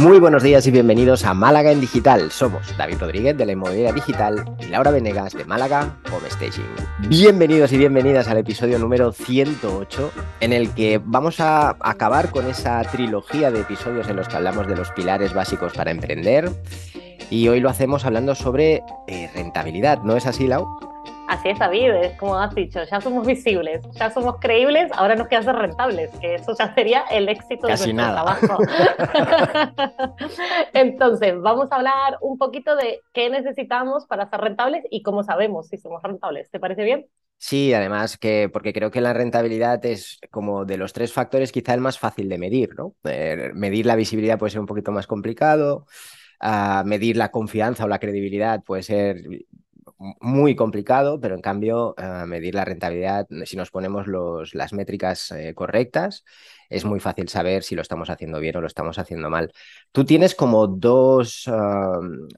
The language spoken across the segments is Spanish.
Muy buenos días y bienvenidos a Málaga en Digital. Somos David Rodríguez de la Inmobiliaria Digital y Laura Venegas de Málaga Home Staging. Bienvenidos y bienvenidas al episodio número 108 en el que vamos a acabar con esa trilogía de episodios en los que hablamos de los pilares básicos para emprender. Y hoy lo hacemos hablando sobre eh, rentabilidad, ¿no es así, Lau? Así es, David, es como has dicho, ya somos visibles, ya somos creíbles, ahora nos queda ser rentables, que eso ya sería el éxito de nuestro trabajo. Entonces, vamos a hablar un poquito de qué necesitamos para ser rentables y cómo sabemos si somos rentables. ¿Te parece bien? Sí, además que, porque creo que la rentabilidad es como de los tres factores quizá el más fácil de medir, ¿no? Eh, medir la visibilidad puede ser un poquito más complicado, ah, medir la confianza o la credibilidad puede ser muy complicado, pero en cambio medir la rentabilidad, si nos ponemos los, las métricas eh, correctas, es muy fácil saber si lo estamos haciendo bien o lo estamos haciendo mal. Tú tienes como dos,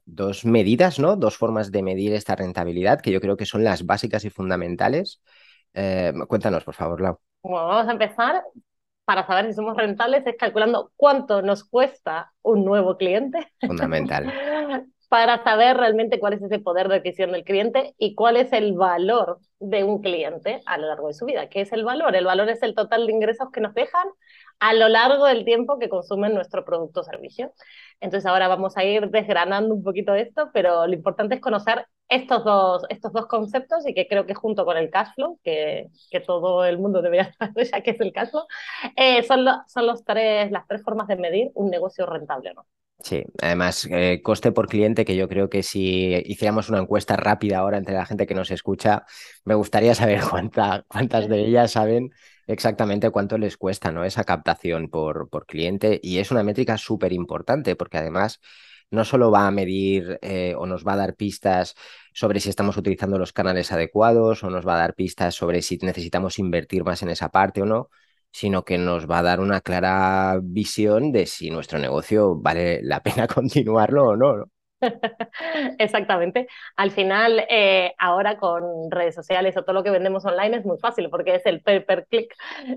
dos medidas, ¿no? Dos formas de medir esta rentabilidad que yo creo que son las básicas y fundamentales. Eh, cuéntanos, por favor, Lau. Bueno, vamos a empezar para saber si somos rentables es calculando cuánto nos cuesta un nuevo cliente. Fundamental. para saber realmente cuál es ese poder de adquisición del cliente y cuál es el valor de un cliente a lo largo de su vida. ¿Qué es el valor? El valor es el total de ingresos que nos dejan a lo largo del tiempo que consumen nuestro producto o servicio. Entonces ahora vamos a ir desgranando un poquito esto, pero lo importante es conocer estos dos, estos dos conceptos y que creo que junto con el cash flow, que, que todo el mundo debería saber ya que es el cash flow, eh, son, son los tres, las tres formas de medir un negocio rentable no. Sí, además, eh, coste por cliente, que yo creo que si hiciéramos una encuesta rápida ahora entre la gente que nos escucha, me gustaría saber cuánta, cuántas de ellas saben exactamente cuánto les cuesta ¿no? esa captación por, por cliente. Y es una métrica súper importante, porque además no solo va a medir eh, o nos va a dar pistas sobre si estamos utilizando los canales adecuados o nos va a dar pistas sobre si necesitamos invertir más en esa parte o no, sino que nos va a dar una clara visión de si nuestro negocio vale la pena continuarlo o no. Exactamente. Al final, eh, ahora con redes sociales o todo lo que vendemos online es muy fácil porque es el per, per click,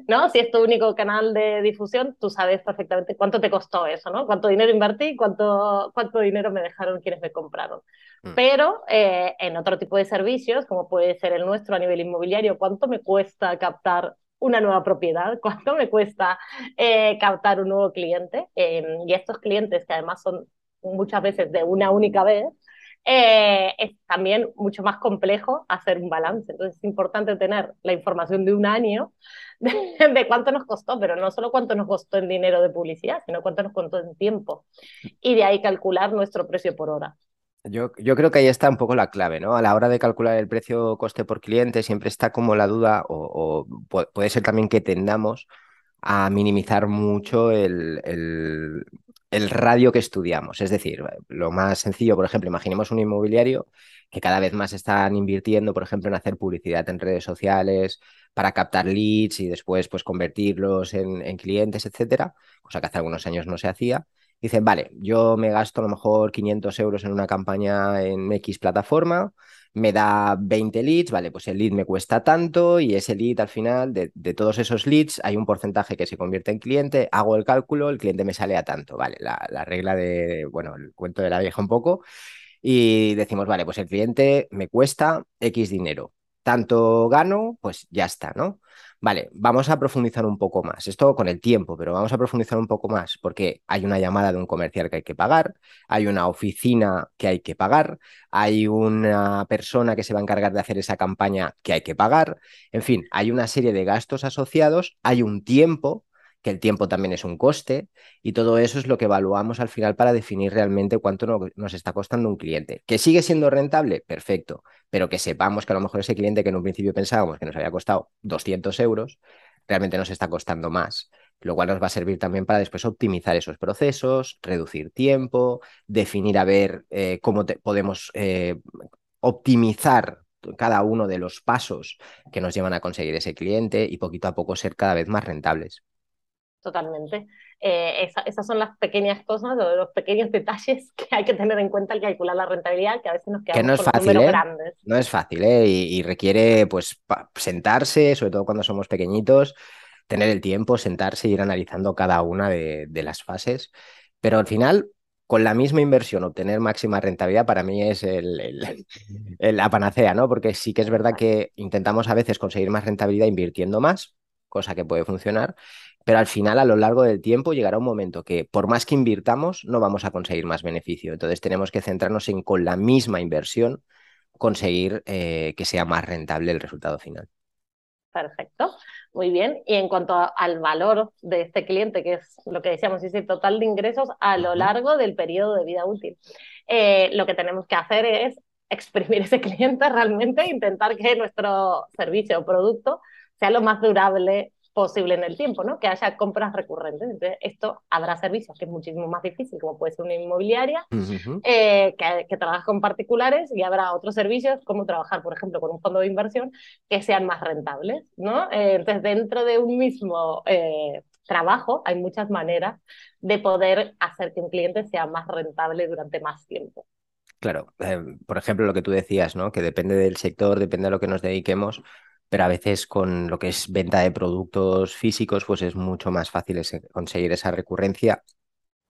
¿no? Si es tu único canal de difusión, tú sabes perfectamente cuánto te costó eso, ¿no? Cuánto dinero invertí, cuánto, cuánto dinero me dejaron quienes me compraron. Mm. Pero eh, en otro tipo de servicios, como puede ser el nuestro a nivel inmobiliario, ¿cuánto me cuesta captar una nueva propiedad, cuánto me cuesta eh, captar un nuevo cliente. Em, y estos clientes, que además son muchas veces de una única vez, eh, es también mucho más complejo hacer un balance. Entonces es importante tener la información de un año de, cuánto nos costó, pero no solo cuánto nos costó en dinero de publicidad, sino cuánto nos costó en tiempo. Y de ahí calcular nuestro precio por hora. Yo, creo que ahí está un poco la clave, ¿no? A la hora de calcular el precio coste por cliente siempre está como la duda, o, puede ser también que tendamos a minimizar mucho el, radio que estudiamos. Es decir, lo más sencillo, por ejemplo, imaginemos un inmobiliario que cada vez más están invirtiendo, por ejemplo, en hacer publicidad en redes sociales para captar leads y después pues convertirlos en, en clientes, etcétera, cosa que hace algunos años no se hacía dicen, vale, yo me gasto a lo mejor 500 euros en una campaña en X plataforma, me da 20 leads, vale, pues el lead me cuesta tanto y ese lead al final, de, todos esos leads, hay un porcentaje que se convierte en cliente, hago el cálculo, el cliente me sale a tanto, vale, la, la regla de, bueno, el cuento de la vieja un poco, y decimos, vale, pues el cliente me cuesta X dinero, tanto gano, pues ya está, ¿no? Vale, vamos a profundizar un poco más. Esto con el tiempo, pero vamos a profundizar un poco más porque hay una llamada de un comercial que hay que pagar, hay una oficina que hay que pagar, hay una persona que se va a encargar de hacer esa campaña que hay que pagar. En fin, hay una serie de gastos asociados, hay un tiempo que el tiempo también es un coste y todo eso es lo que evaluamos al final para definir realmente cuánto nos está costando un cliente. ¿Que sigue siendo rentable? Perfecto, pero que sepamos que a lo mejor ese cliente que en un principio pensábamos que nos había costado 200 euros, realmente nos está costando más, lo cual nos va a servir también para después optimizar esos procesos, reducir tiempo, definir a ver eh, cómo podemos eh, optimizar cada uno de los pasos que nos llevan a conseguir ese cliente y poquito a poco ser cada vez más rentables totalmente. Eh, esas son las pequeñas cosas, los pequeños detalles que hay que tener en cuenta al calcular la rentabilidad, que a veces nos quedamos que no es con fácil, ¿eh? grandes. No es fácil, ¿eh? y, requiere pues sentarse, sobre todo cuando somos pequeñitos, tener el tiempo, sentarse y ir analizando cada una de, de las fases Pero al final, con la misma inversión, obtener máxima rentabilidad para mí es el, la panacea, ¿no? Porque sí que es verdad que intentamos a veces conseguir más rentabilidad invirtiendo más, cosa que puede funcionar, pero al final, a lo largo del tiempo, llegará un momento que por más que invirtamos, no vamos a conseguir más beneficio. Entonces tenemos que centrarnos en con la misma inversión conseguir eh, que sea más rentable el resultado final. Perfecto, muy bien. Y en cuanto al valor de este cliente, que es lo que decíamos, es el total de ingresos a lo largo del periodo de vida útil, eh, lo que tenemos que hacer es exprimir ese cliente realmente, e intentar que nuestro servicio o producto sea lo más durable posible en el tiempo, ¿no? Que haya compras recurrentes. Entonces, esto habrá servicios que es muchísimo más difícil, como puede ser una inmobiliaria, eh, que, que trabaja con particulares, y habrá otros servicios, como trabajar, por ejemplo, con un fondo de inversión, que sean más rentables, ¿no? Eh, entonces, dentro de un mismo eh, trabajo, hay muchas maneras de poder hacer que un cliente sea más rentable durante más tiempo. Claro, por ejemplo, lo que tú decías, ¿no? Que depende del sector, depende a lo que nos dediquemos, pero a veces con lo que es venta de productos físicos, pues es mucho más fácil conseguir esa recurrencia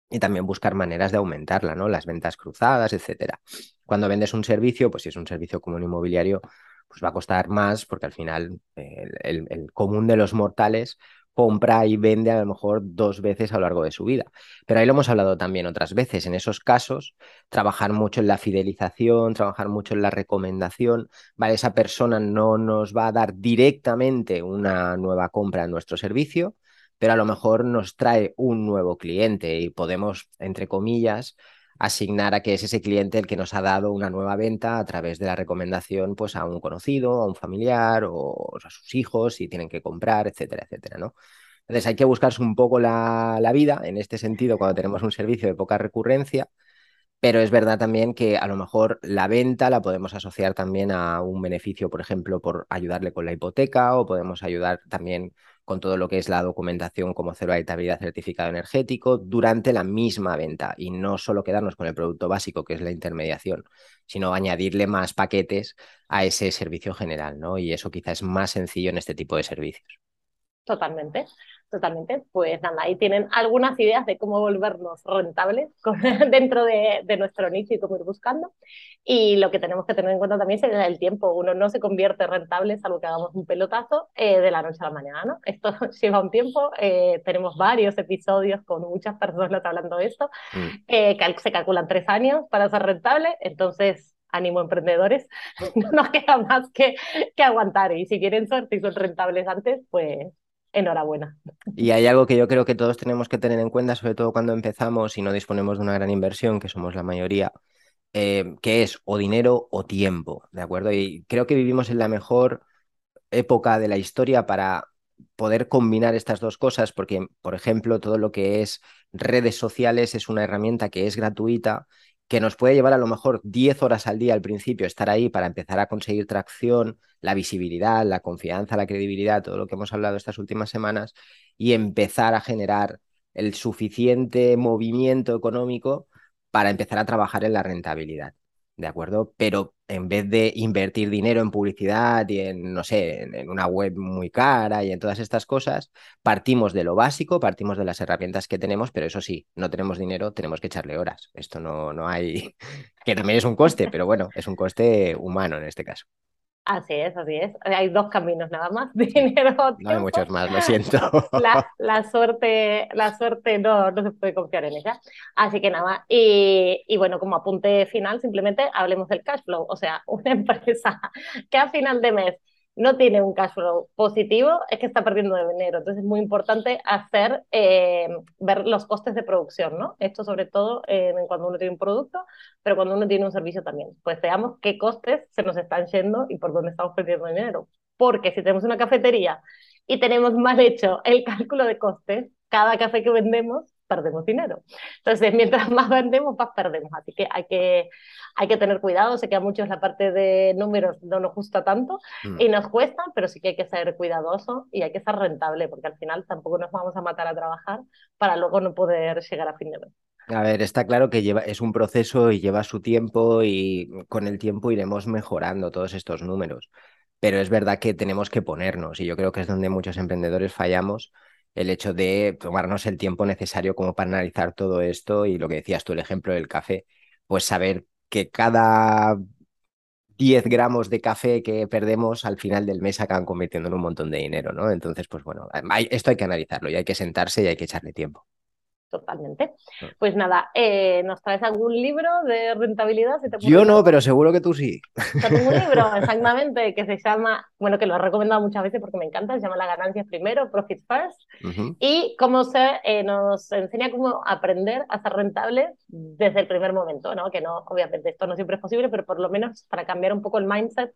y también buscar maneras de aumentarla, ¿no? Las ventas cruzadas, etcétera. Cuando vendes un servicio, pues si es un servicio como un inmobiliario, pues va a costar más porque al final el común de los mortales compra y vende a lo mejor dos veces a lo largo de su vida. Pero ahí lo hemos hablado también otras veces. En esos casos, trabajar mucho en la fidelización, trabajar mucho en la recomendación. Vale, esa persona no nos va a dar directamente una nueva compra en nuestro servicio, pero a lo mejor nos trae un nuevo cliente y podemos, entre comillas, asignar a que es ese cliente el que nos ha dado una nueva venta a través de la recomendación pues a un conocido, a un familiar o a sus hijos si tienen que comprar, etcétera, etcétera, ¿no? Entonces hay que buscarse un poco la, la vida en este sentido cuando tenemos un servicio de poca recurrencia, pero es verdad también que a lo mejor la venta la podemos asociar también a un beneficio, por ejemplo, por ayudarle con la hipoteca o podemos ayudar también con todo lo que es la documentación como cero habitabilidad certificado energético durante la misma venta y no solo quedarnos con el producto básico que es la intermediación, sino añadirle más paquetes a ese servicio general, ¿no? Y eso quizás es más sencillo en este tipo de servicios. Totalmente. Totalmente, pues nada, ahí tienen algunas ideas de cómo volvernos rentables dentro de, nuestro nicho y cómo ir buscando. Y lo que tenemos que tener en cuenta también es el tiempo. Uno no se convierte rentable salvo que hagamos un pelotazo eh, de la noche a la mañana, ¿no? Esto lleva un tiempo. Eh, tenemos varios episodios con muchas personas hablando de esto, mm. eh, se calculan tres años para ser rentable. Entonces, ánimo emprendedores, no nos queda más que, que aguantar. Y si quieren suerte y son rentables antes, pues enhorabuena. Y hay algo que yo creo que todos tenemos que tener en cuenta, sobre todo cuando empezamos y no disponemos de una gran inversión, que somos la mayoría, eh, que es o dinero o tiempo, ¿de acuerdo? Y creo que vivimos en la mejor época de la historia para poder combinar estas dos cosas, porque, por ejemplo, todo lo que es redes sociales es una herramienta que es gratuita que nos puede llevar a lo mejor 10 horas al día al principio, estar ahí para empezar a conseguir tracción, la visibilidad, la confianza, la credibilidad, todo lo que hemos hablado estas últimas semanas, y empezar a generar el suficiente movimiento económico para empezar a trabajar en la rentabilidad. ¿De acuerdo? Pero en vez de invertir dinero en publicidad y en, no sé, en, una web muy cara y en todas estas cosas, partimos de lo básico, partimos de las herramientas que tenemos, pero eso sí, no tenemos dinero, tenemos que echarle horas. Esto no, no hay, que también es un coste, pero bueno, es un coste humano en este caso. Así es, así es. Hay dos caminos nada más, dinero o No hay muchos más, lo siento. La, la, suerte, la suerte no, no se puede confiar en ella. Así que nada, y, y, bueno, como apunte final, simplemente hablemos del cash flow. O sea, una empresa que a final de mes no tiene un cash flow positivo, es que está perdiendo dinero. Entonces es muy importante hacer, eh, ver los costes de producción, ¿no? Esto sobre todo eh, cuando uno tiene un producto, pero cuando uno tiene un servicio también. Pues veamos qué costes se nos están yendo y por dónde estamos perdiendo dinero. Porque si tenemos una cafetería y tenemos mal hecho el cálculo de costes, cada café que vendemos perdemos dinero. Entonces, mientras más vendemos, más perdemos. Así que hay que, hay que tener cuidado. Sé que a muchos la parte de números no nos gusta tanto mm. y nos cuesta, pero sí que hay que ser cuidadoso y hay que ser rentable, porque al final tampoco nos vamos a matar a trabajar para luego no poder llegar a fin de mes. A ver, está claro que lleva, es un proceso y lleva su tiempo y con el tiempo iremos mejorando todos estos números. Pero es verdad que tenemos que ponernos y yo creo que es donde muchos emprendedores fallamos el hecho de tomarnos el tiempo necesario como para analizar todo esto y lo que decías tú, el ejemplo del café, pues saber que cada 10 gramos de café que perdemos al final del mes acaban convirtiendo en un montón de dinero, ¿no? Entonces, pues bueno, esto hay que analizarlo y hay que sentarse y hay que echarle tiempo totalmente. Pues nada, eh, ¿nos traes algún libro de rentabilidad? Yo no, pero seguro que tú sí. tengo un libro, exactamente, que se llama, bueno, que lo he recomendado muchas veces porque me encanta, se llama La ganancia primero, Profit First, y cómo se eh, nos enseña cómo aprender a ser rentable desde el primer momento, ¿no? Que no, obviamente esto no siempre es posible, pero por lo menos para cambiar un poco el mindset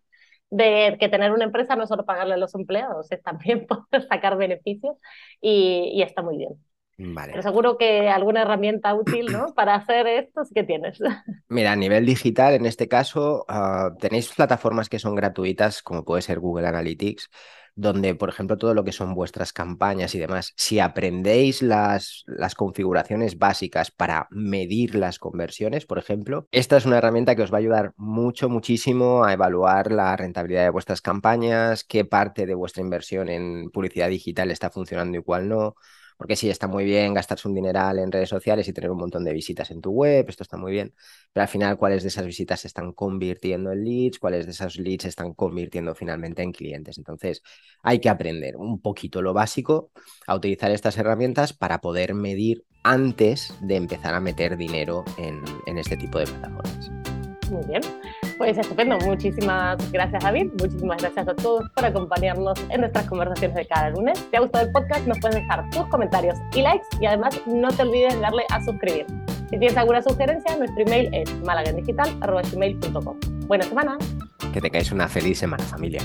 de que tener una empresa no es solo pagarle a los empleados, es también poder sacar beneficios y, y está muy bien. Pero seguro que alguna herramienta útil ¿no? para hacer esto sí que tienes. Mira, a nivel digital, en este caso, ah, tenéis plataformas que son gratuitas, como puede ser Google Analytics, donde, por ejemplo, todo lo que son vuestras campañas y demás, si aprendéis las, las configuraciones básicas para medir las conversiones, por ejemplo, esta es una herramienta que os va a ayudar mucho, muchísimo a evaluar la rentabilidad de vuestras campañas, qué parte de vuestra inversión en publicidad digital está funcionando y cuál no porque sí, está muy bien gastarse un dineral en redes sociales y tener un montón de visitas en tu web, esto está muy bien, pero al final, ¿cuáles de esas visitas se están convirtiendo en leads? ¿Cuáles de esos leads se están convirtiendo finalmente en clientes? Entonces, hay que aprender un poquito lo básico a utilizar estas herramientas para poder medir antes de empezar a meter dinero en, en este tipo de plataformas. Muy bien. Pues estupendo. Muchísimas gracias, David. Muchísimas gracias a todos por acompañarnos en nuestras conversaciones de cada lunes. Si te ha gustado el podcast, nos puedes dejar tus comentarios y likes y además no te olvides de darle a suscribir. Si tienes alguna sugerencia, nuestro email es malagendigital.com. Buena semana. Que tengáis una feliz semana, familia.